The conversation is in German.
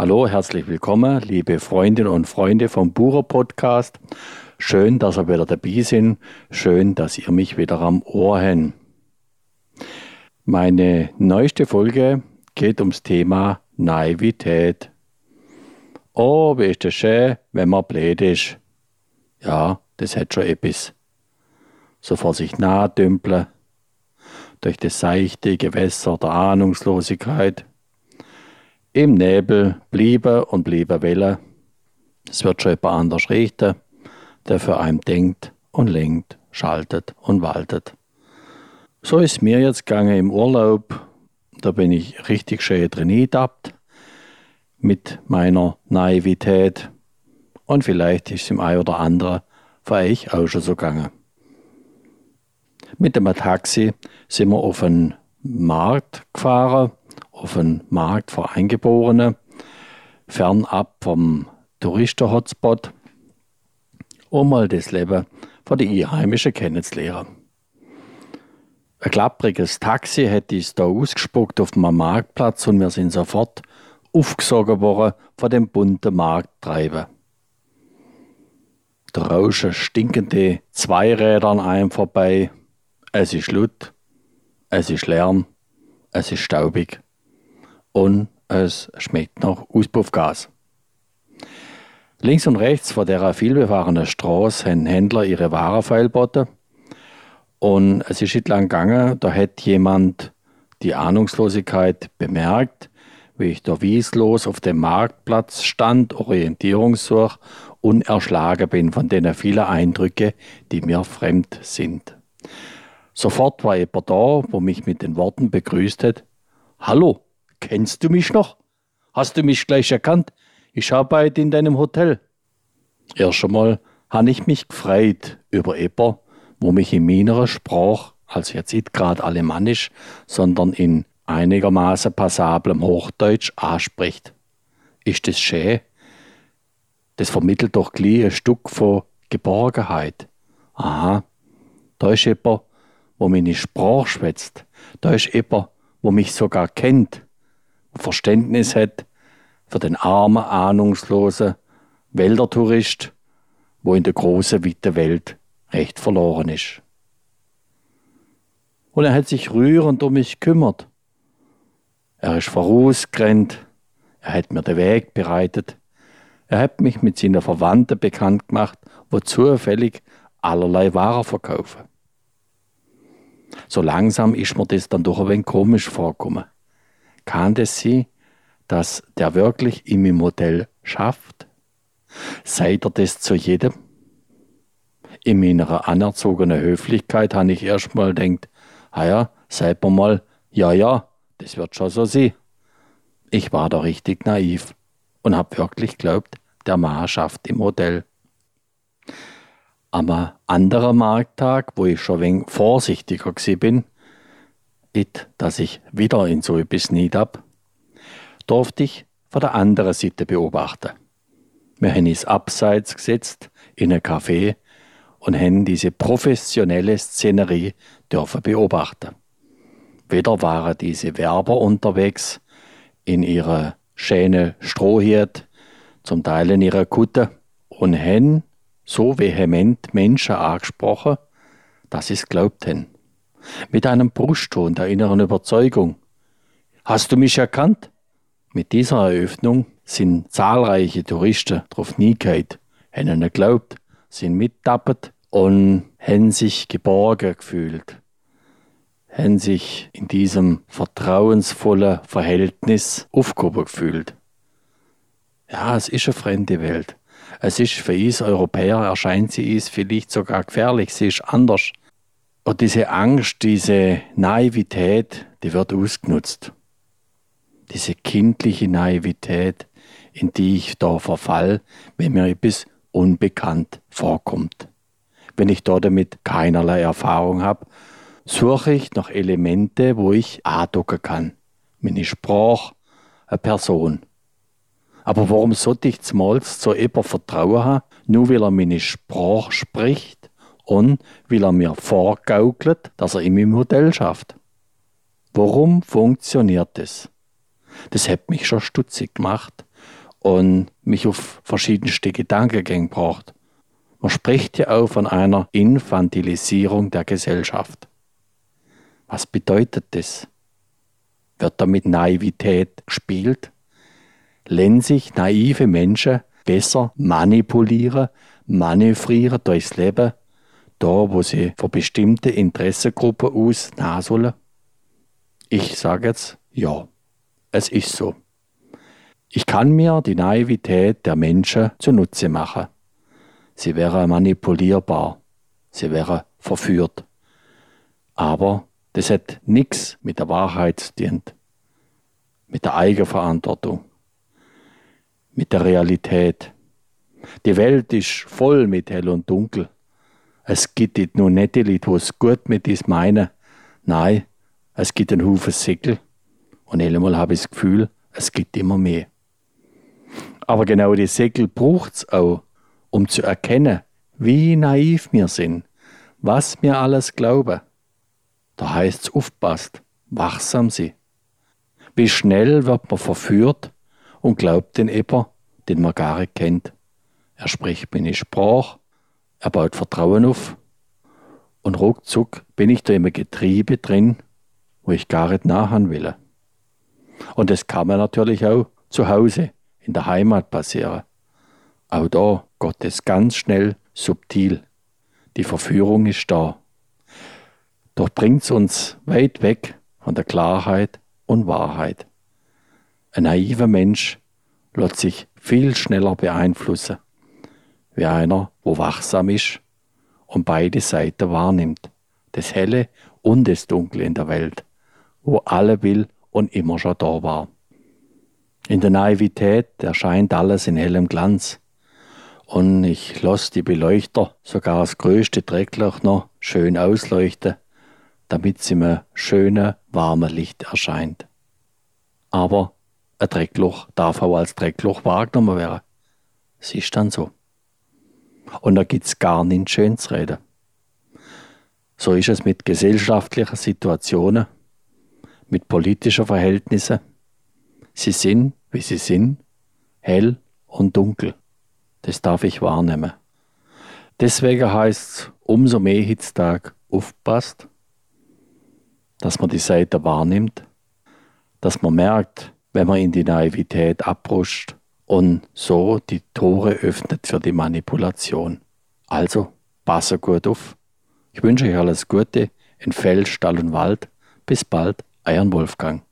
Hallo, herzlich willkommen, liebe Freundinnen und Freunde vom Bucher Podcast. Schön, dass ihr wieder dabei sind. Schön, dass ihr mich wieder am Ohr habt. Meine neueste Folge geht ums Thema Naivität. Oh, wie ist das schön, wenn man blöd ist. Ja, das hat schon etwas. So vor sich nahe dümpeln, durch das seichte Gewässer der Ahnungslosigkeit, im Nebel bliebe und bliebe Welle. Es wird schon jemand anders richten, der für einen denkt und lenkt, schaltet und waltet. So ist mir jetzt gegangen im Urlaub. Da bin ich richtig schön trainiert mit meiner Naivität. Und vielleicht ist es im ein oder anderen für euch auch schon so gegangen. Mit dem Taxi sind wir auf einen Markt gefahren auf einen Markt für Eingeborene, fernab vom Touristen-Hotspot, um mal das Leben von den Einheimischen kennenzulernen. Ein klappriges Taxi hätte es da ausgespuckt auf dem Marktplatz und wir sind sofort aufgesogen worden von dem bunten Markttreiben. Der Rauschen stinkende Zweiräder an einem vorbei. Es ist laut, es ist Lärm, es ist staubig und es schmeckt nach Auspuffgas. Links und rechts von der vielbefahrenen Straße haben Händler ihre Waren feilboten. Und es ist nicht lang gegangen, da hat jemand die Ahnungslosigkeit bemerkt, wie ich da wieslos auf dem Marktplatz stand, Orientierungssuch und erschlagen bin von den vielen Eindrücke, die mir fremd sind. Sofort war jemand da, wo mich mit den Worten begrüßt hat: Hallo, Kennst du mich noch? Hast du mich gleich erkannt? Ich arbeite in deinem Hotel. Erst einmal habe ich mich gefreut über Eber, wo mich in meiner Sprache, also jetzt nicht gerade alemannisch, sondern in einigermaßen passablem Hochdeutsch anspricht. Ist das schön? Das vermittelt doch gleich ein Stück von Geborgenheit. Aha, da ist jemand, wo meine Sprache schwätzt. Da ist jemand, wo mich sogar kennt. Verständnis hat für den armen, ahnungslosen Wäldertourist, wo in der großen, weiten Welt recht verloren ist. Und er hat sich rührend um mich gekümmert. Er ist vorausgerannt, er hat mir den Weg bereitet, er hat mich mit seinen Verwandten bekannt gemacht, wo zufällig allerlei Waren verkaufen. So langsam ist mir das dann doch ein wenig komisch vorgekommen kann es sein, dass der wirklich meinem Modell schafft? Seid er das zu jedem? In meiner anerzogenen Höflichkeit habe ich erstmal denkt, ah ja, seid mir mal, ja, ja, das wird schon so sein. Ich war da richtig naiv und habe wirklich glaubt, der Mann schafft im Modell. Aber anderer Markttag, wo ich schon ein wenig vorsichtiger bin, it, dass ich wieder in so etwas niederb, durfte ich von der anderen Seite beobachten. Wir haben uns abseits gesetzt in ein Café und haben diese professionelle Szenerie dürfen beobachten. Wieder waren diese Werber unterwegs in ihrer schönen Strohhirt, zum Teil in ihrer Kutte und haben so vehement Menschen angesprochen, dass sie es glaubt haben mit einem Brustton der inneren Überzeugung. Hast du mich erkannt? Mit dieser Eröffnung sind zahlreiche Touristen drauf niegeit, haben ihnen geglaubt, sind mittappet und haben sich geborgen gefühlt, haben sich in diesem vertrauensvollen Verhältnis aufgehoben gefühlt. Ja, es ist eine fremde Welt. Es ist für uns Europäer, erscheint sie uns vielleicht sogar gefährlich, sie ist anders. Und diese Angst, diese Naivität, die wird ausgenutzt. Diese kindliche Naivität, in die ich da verfall, wenn mir etwas unbekannt vorkommt. Wenn ich da damit keinerlei Erfahrung habe, suche ich nach Elemente, wo ich andocken kann. Meine Sprache, eine Person. Aber warum sollte ich zumals zu jemandem vertrauen haben, nur weil er meine Sprache spricht? Und weil er mir vorgaukelt, dass er in meinem Modell schafft. Warum funktioniert das? Das hat mich schon stutzig gemacht und mich auf verschiedenste Gedankengänge braucht. Man spricht ja auch von einer Infantilisierung der Gesellschaft. Was bedeutet das? Wird da mit Naivität gespielt? Lernen sich naive Menschen besser manipulieren, manövrieren durchs Leben, da wo sie für bestimmte Interessengruppen aus sollen? Ich sage jetzt ja, es ist so. Ich kann mir die Naivität der Menschen zunutze machen. Sie wäre manipulierbar, sie wäre verführt. Aber das hat nichts mit der Wahrheit zu tun, mit der Eigenverantwortung, mit der Realität. Die Welt ist voll mit Hell und Dunkel. Es gibt nur die Leute, die es gut mit uns meinen. Nein, es gibt einen Haufen Säckel. Und einmal habe ich das Gefühl, es gibt immer mehr. Aber genau die Säckel braucht es auch, um zu erkennen, wie naiv wir sind, was wir alles glauben. Da heißt es aufpasst, wachsam sie. Wie schnell wird man verführt und glaubt den Eber, den man gar nicht kennt. Er spricht meine Sprache, er baut Vertrauen auf und ruckzuck bin ich da im Getriebe drin, wo ich gar nicht nachhaben will. Und das kann man natürlich auch zu Hause in der Heimat passieren. Auch da geht es ganz schnell subtil. Die Verführung ist da. Doch bringt es uns weit weg von der Klarheit und Wahrheit. Ein naiver Mensch lässt sich viel schneller beeinflussen, wie einer, wo wachsam ist und beide Seiten wahrnimmt, das Helle und das Dunkle in der Welt, wo alle will und immer schon da war. In der Naivität erscheint alles in hellem Glanz. Und ich lasse die Beleuchter sogar das größte Dreckloch noch schön ausleuchten, damit sie mir schöne, warme Licht erscheint. Aber ein Dreckloch darf auch als Dreckloch wahrgenommen werden. Es ist dann so. Und da gibt's gar nichts Schönes reden. So ist es mit gesellschaftlichen Situationen, mit politischen Verhältnissen. Sie sind, wie sie sind, hell und dunkel. Das darf ich wahrnehmen. Deswegen heißt es umso mehr Hitztag aufpasst, dass man die Seite wahrnimmt, dass man merkt, wenn man in die Naivität abruscht und so die Tore öffnet für die Manipulation. Also, passe gut auf. Ich wünsche euch alles Gute in Feld, Stall und Wald. Bis bald, euer Wolfgang.